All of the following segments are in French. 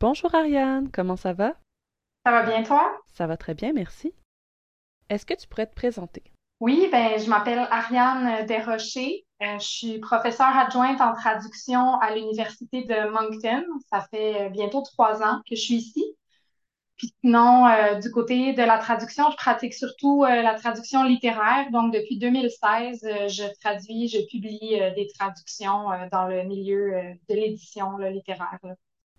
Bonjour Ariane, comment ça va? Ça va bien, toi? Ça va très bien, merci. Est-ce que tu pourrais te présenter? Oui, ben, je m'appelle Ariane Desrochers. Euh, je suis professeure adjointe en traduction à l'Université de Moncton. Ça fait euh, bientôt trois ans que je suis ici. Puis sinon, euh, du côté de la traduction, je pratique surtout euh, la traduction littéraire. Donc, depuis 2016, euh, je traduis, je publie des traductions dans le milieu de l'édition littéraire. là.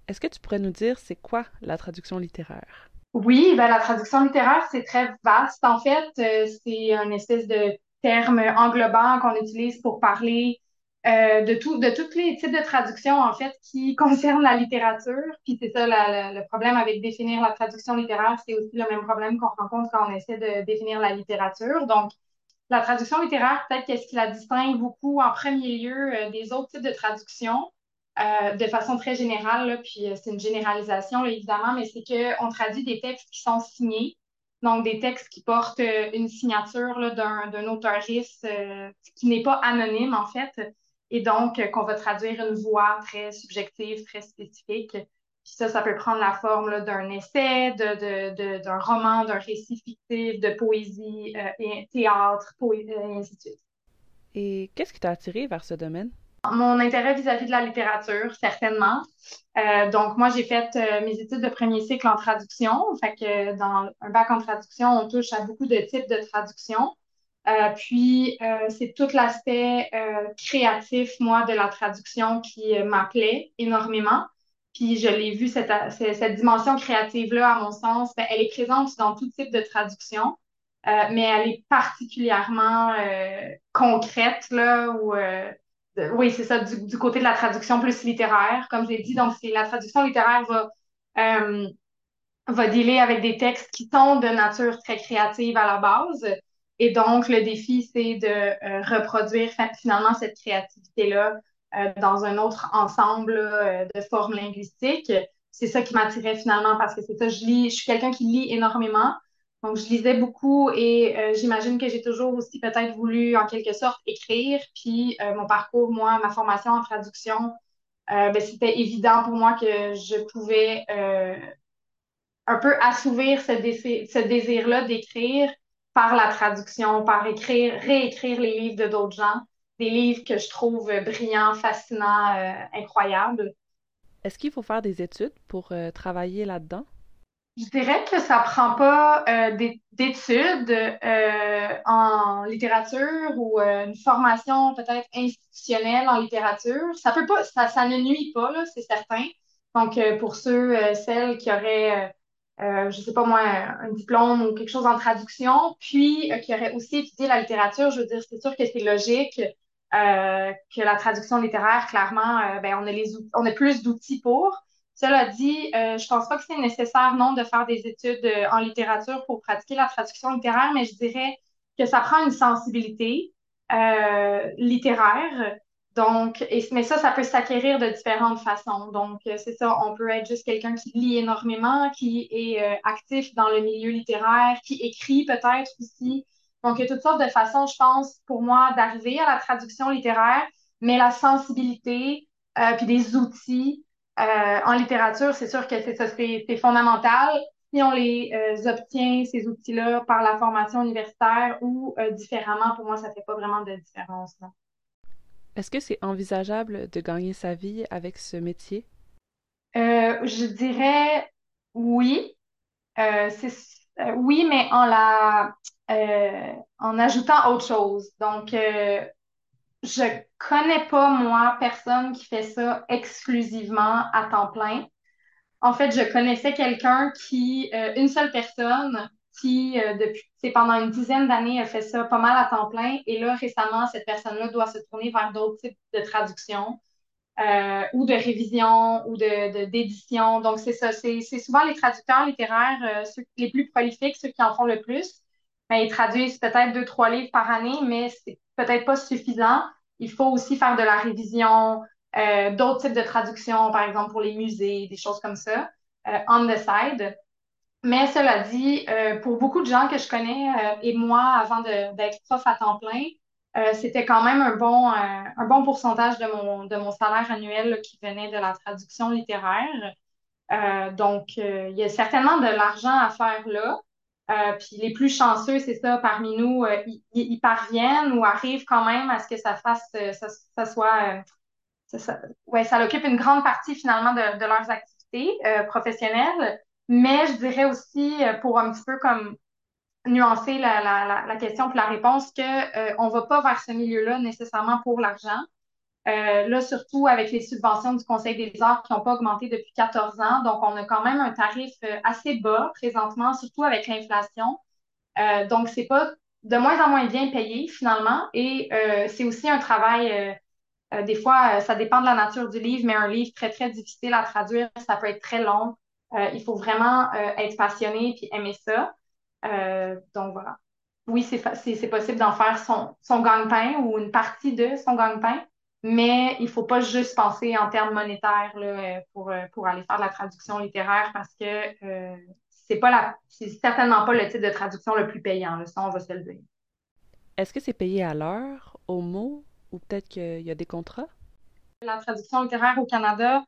Est-ce que tu pourrais nous dire c'est quoi la traduction littéraire? Oui, ben, la traduction littéraire, c'est très vaste. En fait, euh, c'est un espèce de terme englobant qu'on utilise pour parler euh, de tout, de tous les types de traductions, en fait, qui concernent la littérature. Puis c'est ça, le problème avec définir la traduction littéraire, c'est aussi le même problème qu'on rencontre quand on essaie de définir la littérature. Donc, la traduction littéraire, peut-être qu'est-ce qui la distingue beaucoup en premier lieu euh, des autres types de traductions, euh, de façon très générale, puis euh, c'est une généralisation, évidemment, mais c'est qu'on traduit des textes qui sont signés, donc des textes qui portent euh, une signature d'un, d'un auteuriste qui n'est pas anonyme, en fait, et donc qu'on va traduire une voix très subjective, très spécifique. Puis ça, ça peut prendre la forme d'un essai, de, de, de- d'un roman, d'un récit fictif, de poésie, théâtre, poé- euh, et ainsi de suite. Et qu'est-ce qui t'a attiré vers ce domaine? Mon intérêt vis-à-vis de la littérature, certainement. Euh, donc, moi, j'ai fait euh, mes études de premier cycle en traduction. Fait que dans un bac en traduction, on touche à beaucoup de types de traduction. Euh, puis, c'est tout l'aspect créatif, moi, de la traduction qui m'appelait énormément. Puis, je l'ai vu, cette, dimension créative-là, à mon sens, ben, elle est présente dans tout type de traduction, mais elle est particulièrement concrète, là, où, oui, c'est ça, du, côté de la traduction plus littéraire, comme je l'ai dit. Donc, la traduction littéraire va, euh, va dealer avec des textes qui sont de nature très créative à la base. Et donc, le défi, c'est de euh, reproduire finalement cette créativité-là euh, dans un autre ensemble de formes linguistiques. C'est ça qui m'attirait finalement parce que c'est ça, je lis, je suis quelqu'un qui lit énormément. Donc, je lisais beaucoup et euh, j'imagine que j'ai toujours aussi peut-être voulu en quelque sorte écrire. Puis, euh, mon parcours, moi, ma formation en traduction, euh, ben, c'était évident pour moi que je pouvais un peu assouvir ce, désir, ce désir-là d'écrire par la traduction, par écrire, réécrire les livres de d'autres gens, des livres que je trouve brillants, fascinants, incroyables. Est-ce qu'il faut faire des études pour travailler là-dedans? Je dirais que ça prend pas euh, des- d'études euh, en littérature ou euh, une formation peut-être institutionnelle en littérature. Ça peut pas, ça, ne nuit pas, c'est certain. Donc, pour ceux, celles qui auraient, je sais pas moi, un diplôme ou quelque chose en traduction, puis qui auraient aussi étudié la littérature, je veux dire, c'est sûr que c'est logique que la traduction littéraire, clairement, ben, on a les on a plus d'outils pour. Cela dit, euh, je pense pas que c'est nécessaire, non, de faire des études euh, en littérature pour pratiquer la traduction littéraire, mais je dirais que ça prend une sensibilité euh, littéraire. Donc, et, mais ça, ça peut s'acquérir de différentes façons. Donc, c'est ça, on peut être juste quelqu'un qui lit énormément, qui est actif dans le milieu littéraire, qui écrit peut-être aussi. Donc, il y a toutes sortes de façons, je pense, pour moi, d'arriver à la traduction littéraire, mais la sensibilité, puis des outils euh, en littérature, c'est sûr que c'est ça, c'est fondamental. Si on les euh, obtient, ces outils-là, par la formation universitaire ou euh, différemment, pour moi, ça fait pas vraiment de différence. Est-ce que c'est envisageable de gagner sa vie avec ce métier? Je dirais oui. Oui, mais en la, en ajoutant autre chose. Donc, je connais pas, moi, personne qui fait ça exclusivement à temps plein. En fait, je connaissais quelqu'un qui, euh, une seule personne qui, euh, depuis, c'est pendant une dizaine d'années, a fait ça pas mal à temps plein. Et là, récemment, cette personne-là doit se tourner vers d'autres types de traductions euh, ou de révision ou de, d'édition. Donc, c'est ça. C'est, souvent les traducteurs littéraires, ceux les plus prolifiques, ceux qui en font le plus. Ben, ils traduisent peut-être deux, trois livres par année, mais c'est peut-être pas suffisant. Il faut aussi faire de la révision, euh, d'autres types de traductions, par exemple pour les musées, des choses comme ça, euh, on the side. Mais cela dit, euh, pour beaucoup de gens que je connais, et moi, avant d'être prof à temps plein, c'était quand même un bon, un bon pourcentage de mon, de mon salaire annuel qui venait de la traduction littéraire. donc, il y a certainement de l'argent à faire là. Puis les plus chanceux, c'est ça, parmi nous, ils parviennent ou arrivent quand même à ce que ça fasse, ça, ça soit, ça, ouais, ça occupe une grande partie finalement de, leurs activités professionnelles. Mais je dirais aussi, pour un petit peu comme nuancer la, la, question et la réponse, euh, ne va pas vers ce milieu-là nécessairement pour l'argent. Euh, là, surtout avec les subventions du Conseil des arts qui n'ont pas augmenté depuis 14 ans. Donc, on a quand même un tarif euh, assez bas présentement, surtout avec l'inflation. Euh, donc, c'est pas de moins en moins bien payé finalement. Et c'est aussi un travail, des fois, ça dépend de la nature du livre, mais un livre très, très difficile à traduire, ça peut être très long. il faut vraiment être passionné et aimer ça. Euh, donc voilà. Oui, c'est possible d'en faire son, son gagne-pain ou une partie de son gagne-pain, mais il ne faut pas juste penser en termes monétaires là, pour, pour aller faire de la traduction littéraire parce que euh, c'est pas la c'est certainement pas le type de traduction le plus payant, là, ça on va se le dire. Est-ce que c'est payé à l'heure, au mot, ou peut-être qu'il y a des contrats? La traduction littéraire au Canada,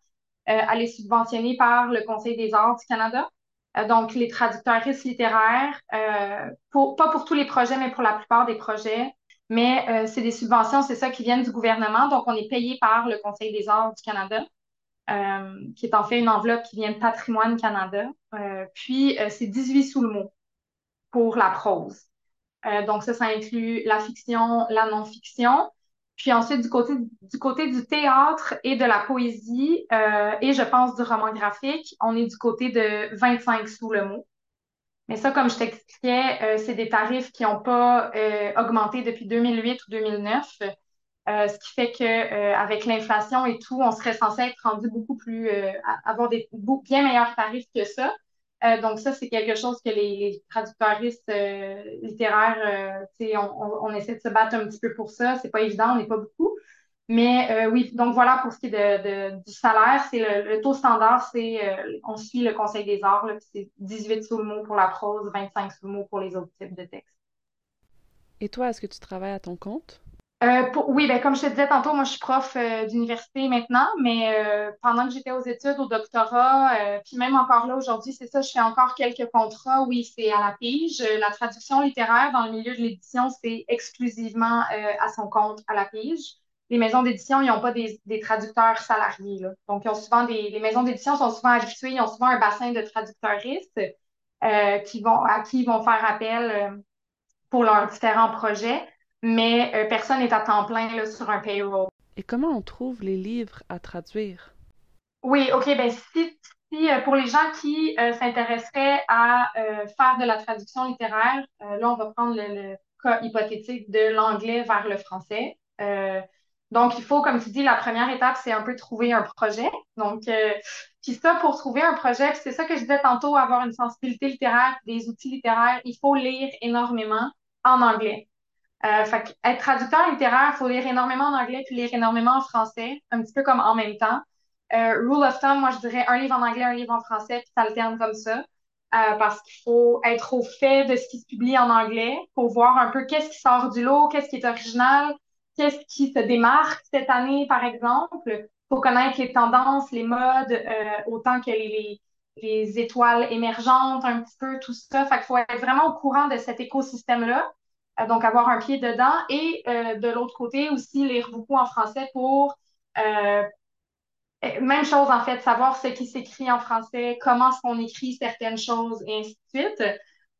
euh, elle est subventionnée par le Conseil des arts du Canada. Euh, donc, les traducteurs littéraires, euh, pour, pas pour tous les projets, mais pour la plupart des projets. Mais euh, c'est des subventions, c'est ça, qui viennent du gouvernement. Donc, on est payé par le Conseil des arts du Canada, qui est en fait une enveloppe qui vient de Patrimoine Canada. puis, c'est 18 sous le mot pour la prose. donc, ça, ça inclut la fiction, la non-fiction. Puis ensuite, du côté, du côté du théâtre et de la poésie, euh, et je pense du roman graphique, on est du côté de 25 sous le mot. Mais ça, comme je t'expliquais, euh, c'est des tarifs qui n'ont pas euh, augmenté depuis 2008 ou 2009. ce qui fait que avec l'inflation et tout, on serait censé être rendu beaucoup plus, avoir des bien meilleurs tarifs que ça. Euh, donc ça, c'est quelque chose que les, les traducteuristes euh, littéraires, euh, on, on, essaie de se battre un petit peu pour ça. C'est pas évident, on n'est pas beaucoup. Mais oui, donc voilà pour ce qui est de, du salaire, c'est le, taux standard, c'est on suit le Conseil des arts, c'est 18 sous le mot pour la prose, 25 sous le mot pour les autres types de textes. Et toi, est-ce que tu travailles à ton compte? Euh, oui, ben, comme je te disais tantôt, moi je suis prof euh, d'université maintenant, mais euh, pendant que j'étais aux études, au doctorat, puis même encore là aujourd'hui, c'est ça, je fais encore quelques contrats. Oui, c'est à la pige. La traduction littéraire dans le milieu de l'édition, c'est exclusivement à son compte à la pige. Les maisons d'édition, ils n'ont pas des, traducteurs salariés. Là. Donc, ils ont souvent des, les maisons d'édition sont souvent habituées, ils ont souvent un bassin de traducteuristes qui vont, à qui ils vont faire appel pour leurs différents projets mais euh, personne n'est à temps plein là, sur un payroll. Et comment on trouve les livres à traduire? Oui, OK, ben si, si euh, pour les gens qui euh, s'intéresseraient à faire de la traduction littéraire, là, on va prendre le, cas hypothétique de l'anglais vers le français. Donc, il faut, comme tu dis, la première étape, c'est un peu trouver un projet. Donc, puis ça, pour trouver un projet, c'est ça que je disais tantôt, avoir une sensibilité littéraire, des outils littéraires, il faut lire énormément en anglais. Euh, fait être traducteur littéraire, il faut lire énormément en anglais puis lire énormément en français, un petit peu comme en même temps. Euh, rule of thumb, moi je dirais un livre en anglais, un livre en français, puis alterne comme ça. Euh, parce qu'il faut être au fait de ce qui se publie en anglais pour voir un peu qu'est-ce qui sort du lot, qu'est-ce qui est original, qu'est-ce qui se démarque cette année, par exemple. Il faut connaître les tendances, les modes, euh, autant que les, les étoiles émergentes, un petit peu, tout ça. Fait qu'il faut être vraiment au courant de cet écosystème-là. Euh, donc avoir un pied dedans et euh, de l'autre côté aussi lire beaucoup en français pour même chose en fait, savoir ce qui s'écrit en français, comment est-ce qu'on écrit certaines choses et ainsi de suite.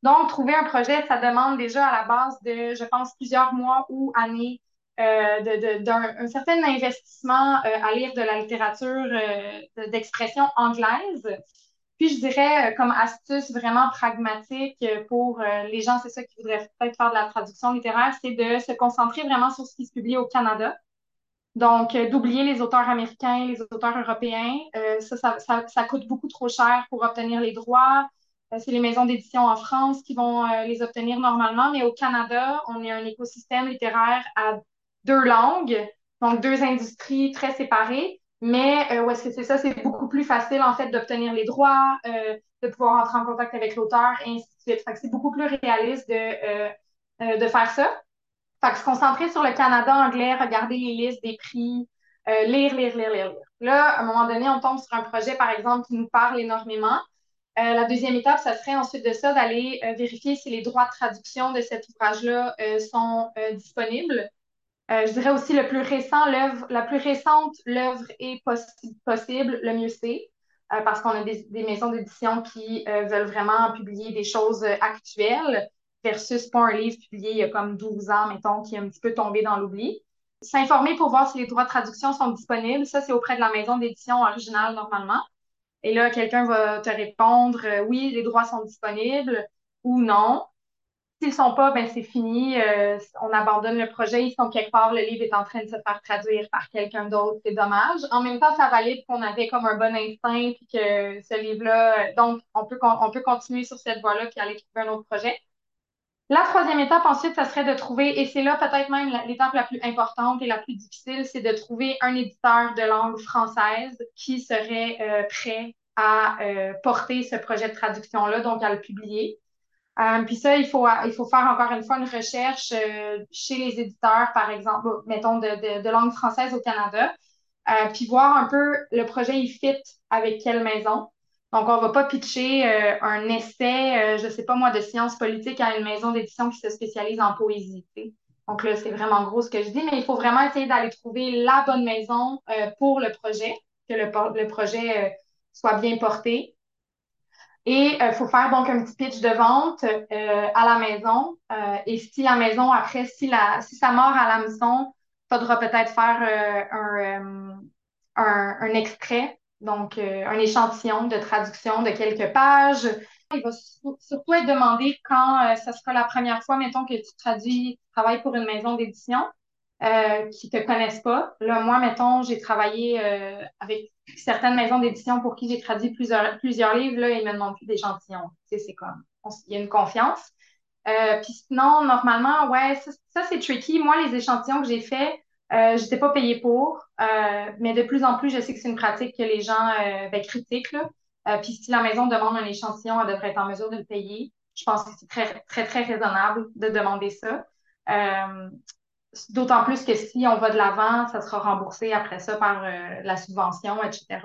Donc, trouver un projet, ça demande déjà à la base de, je pense, plusieurs mois ou années d'un certain investissement à lire de la littérature d'expression anglaise. Puis je dirais, euh, comme astuce vraiment pragmatique euh, pour euh, les gens, c'est ça qui voudraient peut-être faire de la traduction littéraire, c'est de se concentrer vraiment sur ce qui se publie au Canada. Donc, d'oublier les auteurs américains, les auteurs européens. ça, ça, ça, coûte beaucoup trop cher pour obtenir les droits. c'est les maisons d'édition en France qui vont les obtenir normalement, mais au Canada, on est un écosystème littéraire à deux langues, donc deux industries très séparées. Mais euh, est-ce que c'est ça, c'est beaucoup plus facile en fait d'obtenir les droits, euh, de pouvoir entrer en contact avec l'auteur et ainsi de suite. C'est beaucoup plus réaliste de, euh, de faire ça. Fait se concentrer sur le Canada anglais, regarder les listes des prix, lire, lire, lire, lire, lire. Là, à un moment donné, on tombe sur un projet, par exemple, qui nous parle énormément. la deuxième étape, ça serait ensuite de ça d'aller vérifier si les droits de traduction de cet ouvrage-là sont disponibles. Je dirais aussi le plus récent, l'œuvre, la plus récente l'œuvre est possible, le mieux c'est. Euh, parce qu'on a des, maisons d'édition qui euh, veulent vraiment publier des choses euh, actuelles versus pas un livre publié il y a comme 12 ans, mettons, qui est un petit peu tombé dans l'oubli. S'informer pour voir si les droits de traduction sont disponibles, ça, c'est auprès de la maison d'édition originale normalement. Et là, quelqu'un va te répondre oui, les droits sont disponibles ou non. S'ils sont pas, ben c'est fini, euh, on abandonne le projet. Ils sont quelque part, le livre est en train de se faire traduire par quelqu'un d'autre, c'est dommage. En même temps, ça valide qu'on avait comme un bon instinct, puis que ce livre-là, euh, donc on peut, on peut continuer sur cette voie-là, puis aller trouver un autre projet. La troisième étape, ensuite, ça serait de trouver, et c'est là peut-être même l'étape la plus importante et la plus difficile, c'est de trouver un éditeur de langue française qui serait euh, prêt à porter ce projet de traduction-là, donc à le publier. Euh, puis ça, il faut, il faut faire encore une fois une recherche euh, chez les éditeurs, par exemple, mettons, de, de, langue française au Canada, euh, puis voir un peu le projet, il fit avec quelle maison. Donc, on va pas pitcher un essai, je sais pas moi, de sciences politiques à une maison d'édition qui se spécialise en poésie. Donc là, c'est vraiment gros ce que je dis, mais il faut vraiment essayer d'aller trouver la bonne maison pour le projet, que le, le projet soit bien porté. Et il euh, faut faire donc un petit pitch de vente euh, à la maison. Euh, et si la maison, après, si, la, si ça mord à la maison, faudra peut-être faire un, un, un, extrait, donc un échantillon de traduction de quelques pages. Il va surtout être demandé quand ça sera la première fois, mettons, que tu traduis, tu travailles pour une maison d'édition euh, qui te connaissent pas. Là, moi, mettons, j'ai travaillé euh, avec certaines maisons d'édition pour qui j'ai traduit plusieurs, plusieurs livres, là, ils me demandent plus d'échantillons. Tu sais, c'est comme, il y a une confiance. Euh, puis sinon, normalement, ouais, ça, c'est tricky. Moi, les échantillons que j'ai faits, je n'étais pas payée pour, mais de plus en plus, je sais que c'est une pratique que les gens ben, critiquent. Puis si la maison demande un échantillon, elle devrait être en mesure de le payer. Je pense que c'est très, très, très raisonnable de demander ça. D'autant plus que si on va de l'avant, ça sera remboursé après ça par euh, la subvention, etc.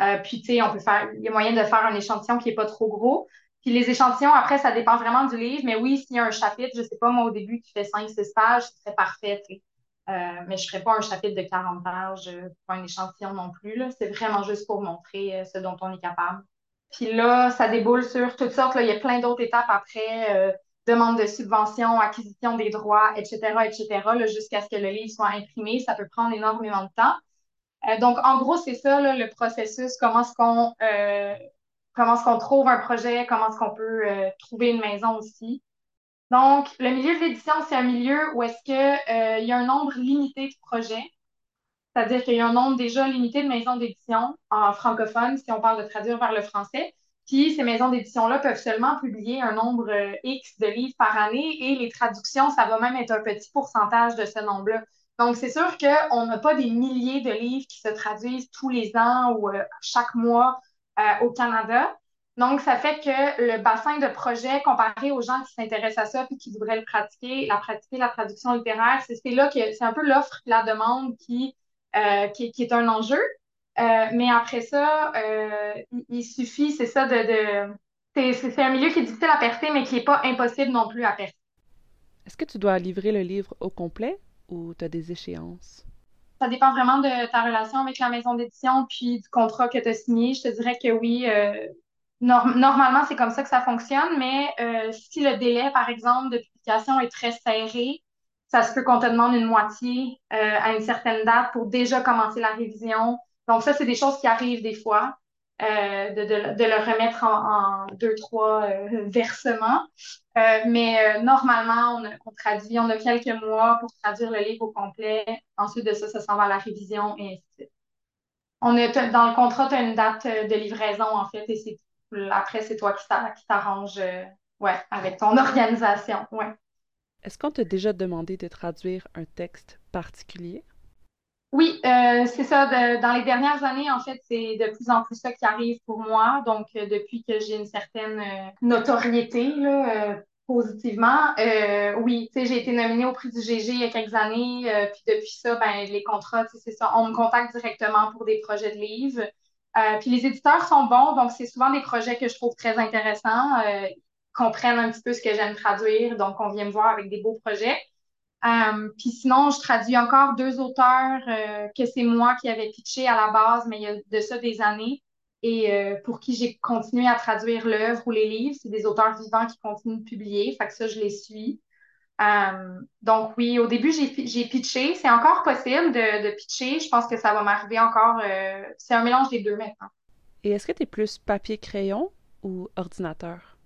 Euh, puis, tu sais, on peut faire, il y a moyen de faire un échantillon qui n'est pas trop gros. Puis les échantillons, après, ça dépend vraiment du livre. Mais oui, s'il y a un chapitre, je sais pas, moi, au début, qui fait 5-6 pages, ce serait parfait, euh, mais je ne ferais pas un chapitre de 40 pages pour un échantillon non plus. C'est vraiment juste pour montrer ce dont on est capable. Puis là, ça déboule sur toutes sortes. Il y a plein d'autres étapes après demande de subvention, acquisition des droits, etc., etc., jusqu'à ce que le livre soit imprimé. Ça peut prendre énormément de temps. Euh, donc, en gros, c'est ça le processus. Comment est-ce qu'on euh, est-ce trouve un projet, comment est-ce qu'on peut euh, trouver une maison aussi? Donc, le milieu de l'édition, c'est un milieu où est-ce qu'il il y a un nombre limité de projets. C'est-à-dire qu'il y a un nombre déjà limité de maisons d'édition en francophone, si on parle de traduire vers le français. Puis ces maisons d'édition-là peuvent seulement publier un nombre euh, X de livres par année et les traductions, ça va même être un petit pourcentage de ce nombre-là. Donc, c'est sûr qu'on n'a pas des milliers de livres qui se traduisent tous les ans ou euh, chaque mois euh, au Canada. Donc, ça fait que le bassin de projets, comparé aux gens qui s'intéressent à ça et qui voudraient le pratiquer, la pratiquer, la traduction littéraire, c'est là que c'est un peu l'offre la demande qui, qui, est un enjeu. Euh, mais après ça, euh, il, suffit, c'est ça, de. c'est un milieu qui est difficile à percer, mais qui n'est pas impossible non plus à percer. Est-ce que tu dois livrer le livre au complet ou tu as des échéances? Ça dépend vraiment de ta relation avec la maison d'édition puis du contrat que tu as signé. Je te dirais que oui, euh, normalement, c'est comme ça que ça fonctionne, mais si le délai, par exemple, de publication est très serré, ça se peut qu'on te demande une moitié à une certaine date pour déjà commencer la révision, donc, ça, c'est des choses qui arrivent des fois, euh, de, de, le remettre en, deux, trois euh, versements. Euh, mais normalement, on, on, traduit, on a quelques mois pour traduire le livre au complet. Ensuite de ça, ça s'en va à la révision et ainsi de suite. On est, dans le contrat, tu as une date de livraison, en fait, et c'est après, c'est toi qui t'arranges ouais, avec ton organisation. Ouais. Est-ce qu'on t'a déjà demandé de traduire un texte particulier? Oui, euh, c'est ça. dans les dernières années, en fait, c'est de plus en plus ça qui arrive pour moi. Donc, euh, depuis que j'ai une certaine euh, notoriété, positivement. Euh, oui, tu sais, j'ai été nominée au prix du GG il y a quelques années, euh, puis depuis ça, ben, les contrats, c'est ça, on me contacte directement pour des projets de livres. Euh, puis les éditeurs sont bons, donc c'est souvent des projets que je trouve très intéressants, euh, comprennent un petit peu ce que j'aime traduire, donc on vient me voir avec des beaux projets. Euh, puis sinon, je traduis encore deux auteurs que c'est moi qui avais pitché à la base, mais il y a de ça des années et euh, pour qui j'ai continué à traduire l'œuvre ou les livres. C'est des auteurs vivants qui continuent de publier, fait que ça, je les suis. Euh, donc oui, au début, j'ai pitché. C'est encore possible de, pitcher. Je pense que ça va m'arriver encore. Euh, c'est un mélange des deux maintenant. Et est-ce que tu es plus papier-crayon ou ordinateur?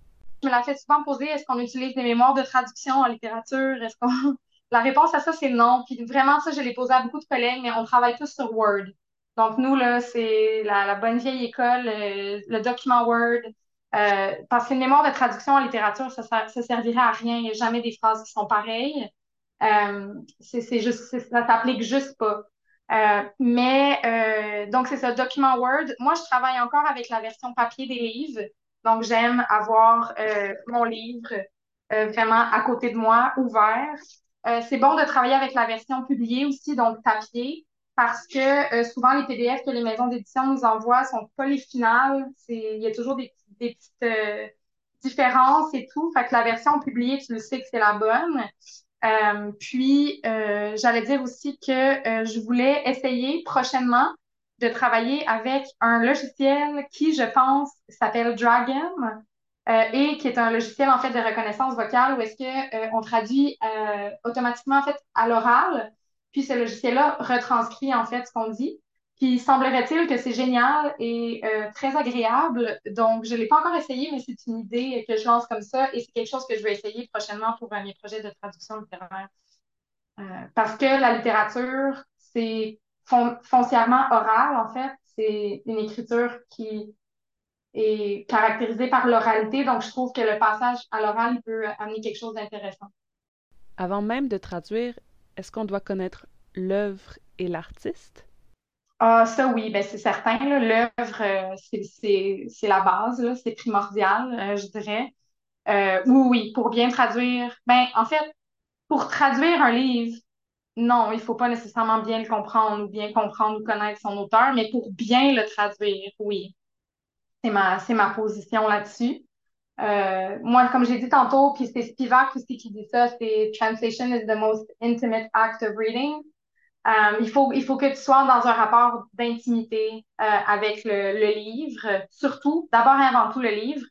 Je me la fais souvent poser, est-ce qu'on utilise des mémoires de traduction en littérature? Est-ce qu'on... La réponse à ça, c'est non. Puis vraiment, ça, je l'ai posé à beaucoup de collègues, mais on travaille tous sur Word. Donc, nous, là, c'est la, bonne vieille école, euh, le document Word. Euh, parce qu'une mémoire de traduction en littérature, ça, ça, servirait à rien. Il n'y a jamais des phrases qui sont pareilles. Euh, c'est juste, ça s'applique juste pas. mais donc c'est ça, document Word. Moi, je travaille encore avec la version papier des livres. Donc, j'aime avoir mon livre vraiment à côté de moi, ouvert. C'est bon de travailler avec la version publiée aussi, donc papier parce que euh, souvent les PDF que les maisons d'édition nous envoient sont pas les finales. Il y a toujours des, petites euh, différences et tout. Fait que la version publiée, tu le sais que c'est la bonne. Euh, puis, j'allais dire aussi que je voulais essayer prochainement de travailler avec un logiciel qui, je pense, s'appelle Dragon et qui est un logiciel en fait de reconnaissance vocale où est-ce que on traduit automatiquement en fait à l'oral puis ce logiciel-là retranscrit en fait ce qu'on dit. Puis semblerait-il que c'est génial et euh, très agréable. Donc, je ne l'ai pas encore essayé, mais c'est une idée que je lance comme ça et c'est quelque chose que je vais essayer prochainement pour mes projets de traduction littéraire. Euh, parce que la littérature, c'est foncièrement oral, en fait. C'est une écriture qui est caractérisée par l'oralité. Donc, je trouve que le passage à l'oral peut amener quelque chose d'intéressant. Avant même de traduire, est-ce qu'on doit connaître l'œuvre et l'artiste? Ah, ça oui, ben c'est certain. L'œuvre, euh, c'est la base, c'est primordial, euh, je dirais. Euh, oui, oui, pour bien traduire. Ben, en fait, pour traduire un livre, non, il faut pas nécessairement bien le comprendre ou bien comprendre ou connaître son auteur, mais pour bien le traduire, oui. C'est ma, c'est ma position là-dessus. Euh, moi, comme j'ai dit tantôt, puis c'est Spivak aussi qui dit ça, c'est Translation is the most intimate act of reading. Euh, il, faut, il faut que tu sois dans un rapport d'intimité euh, avec le, livre, surtout, d'abord et avant tout le livre,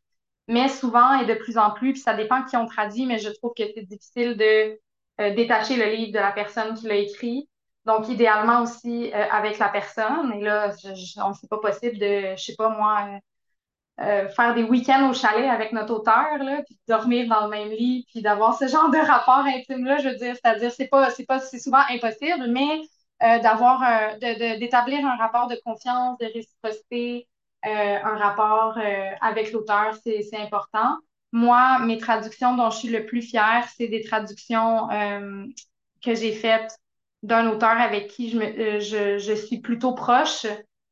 mais souvent et de plus en plus, puis ça dépend qui on traduit, mais je trouve que c'est difficile de détacher le livre de la personne qui l'a écrit. Donc, idéalement aussi avec la personne. Et là, je, je, on c'est pas possible de, je sais pas moi, euh, faire des week-ends au chalet avec notre auteur, là, puis dormir dans le même lit, puis d'avoir ce genre de rapport intime-là, je veux dire, c'est-à-dire, c'est pas, c'est pas, c'est souvent impossible, mais euh, d'avoir, euh, de, d'établir un rapport de confiance, de réciprocité, un rapport avec l'auteur, c'est, c'est important. Moi, mes traductions dont je suis le plus fière, c'est des traductions que j'ai faites d'un auteur avec qui je, me, je, je suis plutôt proche,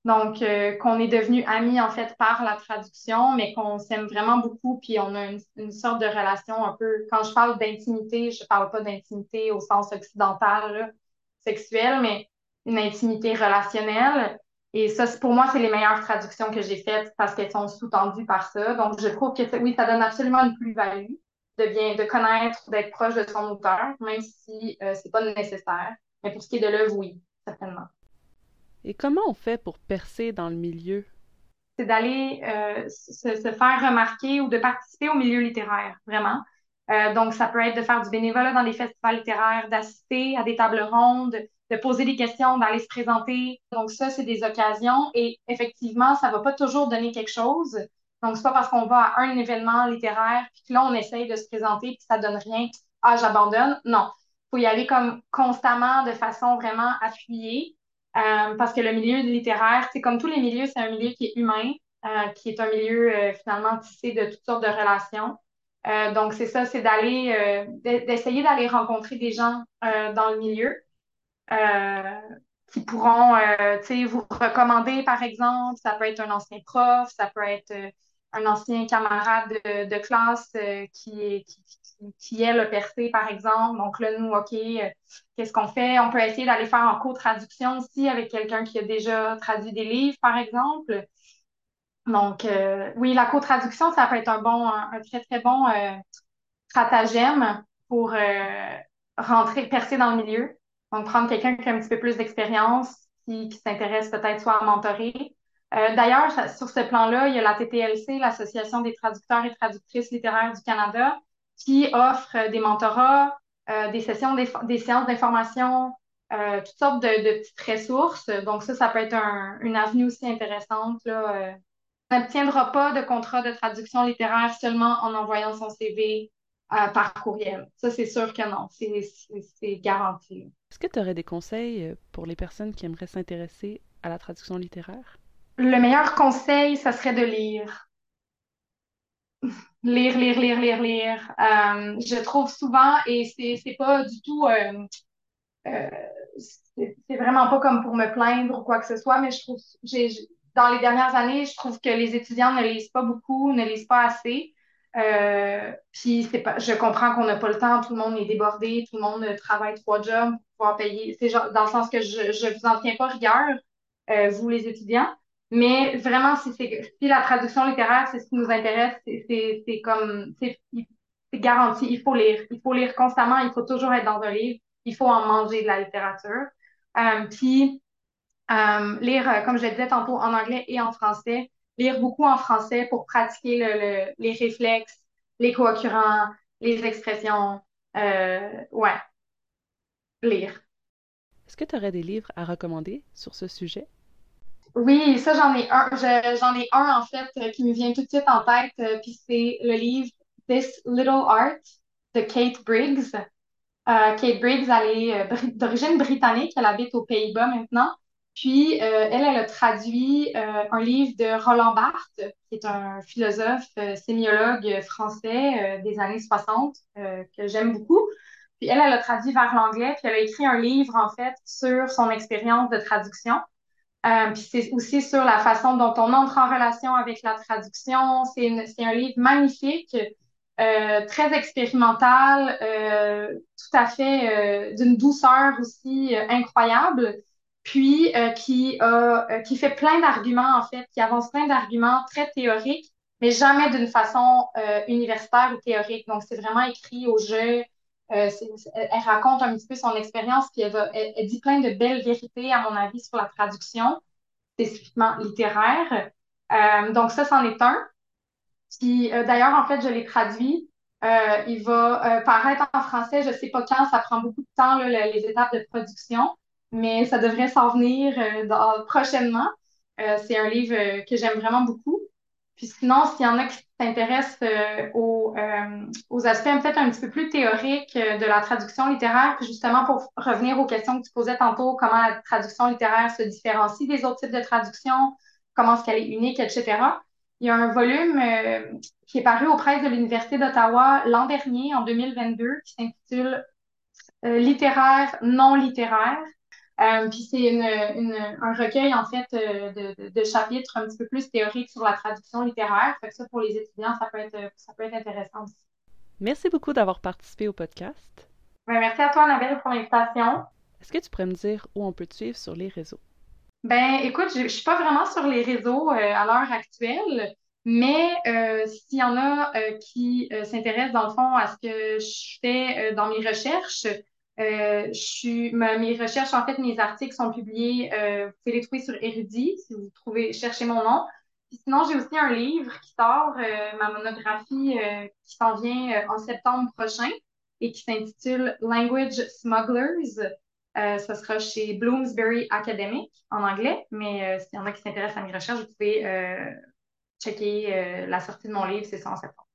donc, euh, qu'on est devenu amis en fait par la traduction, mais qu'on s'aime vraiment beaucoup, puis on a une, sorte de relation un peu. Quand je parle d'intimité, je parle pas d'intimité au sens occidental, sexuel, mais une intimité relationnelle. Et ça, pour moi, c'est les meilleures traductions que j'ai faites parce qu'elles sont sous-tendues par ça. Donc, je trouve que oui, ça donne absolument une plus-value de bien, de connaître, d'être proche de son auteur, même si euh, c'est pas nécessaire. Mais pour ce qui est de l'œuvre, oui, certainement. Et comment on fait pour percer dans le milieu? C'est d'aller euh, se, faire remarquer ou de participer au milieu littéraire, vraiment. Euh, donc, ça peut être de faire du bénévolat dans des festivals littéraires, d'assister à des tables rondes, de poser des questions, d'aller se présenter. Donc, ça, c'est des occasions. Et effectivement, ça va pas toujours donner quelque chose. Donc, c'est pas parce qu'on va à un événement littéraire, puis que là, on essaye de se présenter, puis ça donne rien. Ah, j'abandonne. Non. Il faut y aller comme constamment, de façon vraiment appuyée. Euh, parce que le milieu littéraire, c'est comme tous les milieux, c'est un milieu qui est humain, euh, qui est un milieu euh, finalement tissé de toutes sortes de relations. donc, c'est ça, c'est d'aller, d'essayer d'aller rencontrer des gens dans le milieu qui pourront, tu sais, vous recommander, par exemple, ça peut être un ancien prof, ça peut être un ancien camarade de, classe qui, est, qui, qui, elle, a percé, par exemple. Donc là, nous, OK, qu'est-ce qu'on fait? On peut essayer d'aller faire en co-traduction aussi avec quelqu'un qui a déjà traduit des livres, par exemple. Donc, oui, la co-traduction, ça peut être un bon, un, très, très bon stratagème pour rentrer, percer dans le milieu. Donc, prendre quelqu'un qui a un petit peu plus d'expérience, qui, qui s'intéresse peut-être soit à mentorer. Euh, D'ailleurs, sur ce plan-là, il y a la TTLC, l'Association des traducteurs et traductrices littéraires du Canada, qui offre des mentorats, euh, des sessions, des, séances d'information, euh, toutes sortes de, de, petites ressources. Donc, ça, ça peut être un, une avenue aussi intéressante. Là. Euh, on n'obtiendra pas de contrat de traduction littéraire seulement en envoyant son CV euh, par courriel. Ça, c'est sûr que non. C'est garanti. Est-ce que tu aurais des conseils pour les personnes qui aimeraient s'intéresser à la traduction littéraire? Le meilleur conseil, ça serait de lire. Lire, lire, lire, lire, lire. Euh, je trouve souvent, et c'est pas du tout... c'est vraiment pas comme pour me plaindre ou quoi que ce soit, mais je trouve... dans les dernières années, je trouve que les étudiants ne lisent pas beaucoup, ne lisent pas assez. Euh, puis pas, je comprends qu'on n'a pas le temps, tout le monde est débordé, tout le monde travaille trois jobs pour pouvoir payer. C'est dans le sens que je, je vous en tiens pas rigueur, euh, vous les étudiants. Mais vraiment, si la traduction littéraire, c'est ce qui nous intéresse, c'est comme c'est garanti, il faut lire. Il faut lire constamment, il faut toujours être dans un livre, il faut en manger de la littérature. Euh, puis euh, lire, euh, comme je le disais tantôt, en anglais et en français lire beaucoup en français pour pratiquer le, les réflexes, les co-occurrents, les expressions. Ouais, lire. Est-ce que tu aurais des livres à recommander sur ce sujet? Oui, ça, j'en ai un. J'en ai un, en fait, euh, qui me vient tout de suite en tête, euh, puis c'est le livre This Little Art de Kate Briggs. Kate Briggs, elle est d'origine britannique, elle habite aux Pays-Bas maintenant. Puis, euh, elle, elle a traduit euh, un livre de Roland Barthes, qui est un philosophe euh, sémiologue français des années 60, que j'aime beaucoup. Puis, elle, elle a traduit vers l'anglais, puis elle a écrit un livre, en fait, sur son expérience de traduction. Puis, c'est aussi sur la façon dont on entre en relation avec la traduction. C'est un livre magnifique, très expérimental, tout à fait d'une douceur aussi incroyable puis euh, qui, euh, fait plein d'arguments, en fait, qui avance plein d'arguments très théoriques, mais jamais d'une façon euh, universitaire ou théorique. Donc, c'est vraiment écrit au jeu. Elle raconte un petit peu son expérience, puis elle, dit plein de belles vérités, à mon avis, sur la traduction, spécifiquement littéraire. donc, ça, c'en est un. Puis, d'ailleurs, en fait, je l'ai traduit. il va paraître en français, je ne sais pas quand, ça prend beaucoup de temps, les étapes de production mais ça devrait s'en venir euh, prochainement. Euh, c'est un livre euh, que j'aime vraiment beaucoup. Puis sinon, s'il y en a qui s'intéressent aux, aux, aspects peut-être un petit peu plus théoriques de la traduction littéraire, puis justement pour revenir aux questions que tu posais tantôt, comment la traduction littéraire se différencie des autres types de traduction, comment est-ce qu'elle est unique, etc. Il y a un volume qui est paru aux presses de l'Université d'Ottawa l'an dernier, en 2022, qui s'intitule Littéraire non littéraire. Euh, puis c'est une, une, un recueil, en fait, euh, de, de, chapitres un petit peu plus théoriques sur la traduction littéraire. Fait que ça, pour les étudiants, ça peut être, ça peut être intéressant aussi. Merci beaucoup d'avoir participé au podcast. Ben, merci à toi, Annabelle, pour l'invitation. Est-ce que tu pourrais me dire où on peut te suivre sur les réseaux? Ben, écoute, je, je suis pas vraiment sur les réseaux euh, à l'heure actuelle, mais s'il y en a qui s'intéressent, dans le fond, à ce que je fais dans mes recherches, euh, je mes recherches, en fait, mes articles sont publiés, euh, vous pouvez les trouver sur Érudit, si vous trouvez, cherchez mon nom. Sinon, j'ai aussi un livre qui sort, euh, ma monographie qui s'en vient en septembre prochain et qui s'intitule Language Smugglers. ça sera chez Bloomsbury Academic en anglais, mais s'il y en a qui s'intéressent à mes recherches, vous pouvez checker la sortie de mon livre, c'est ça en septembre.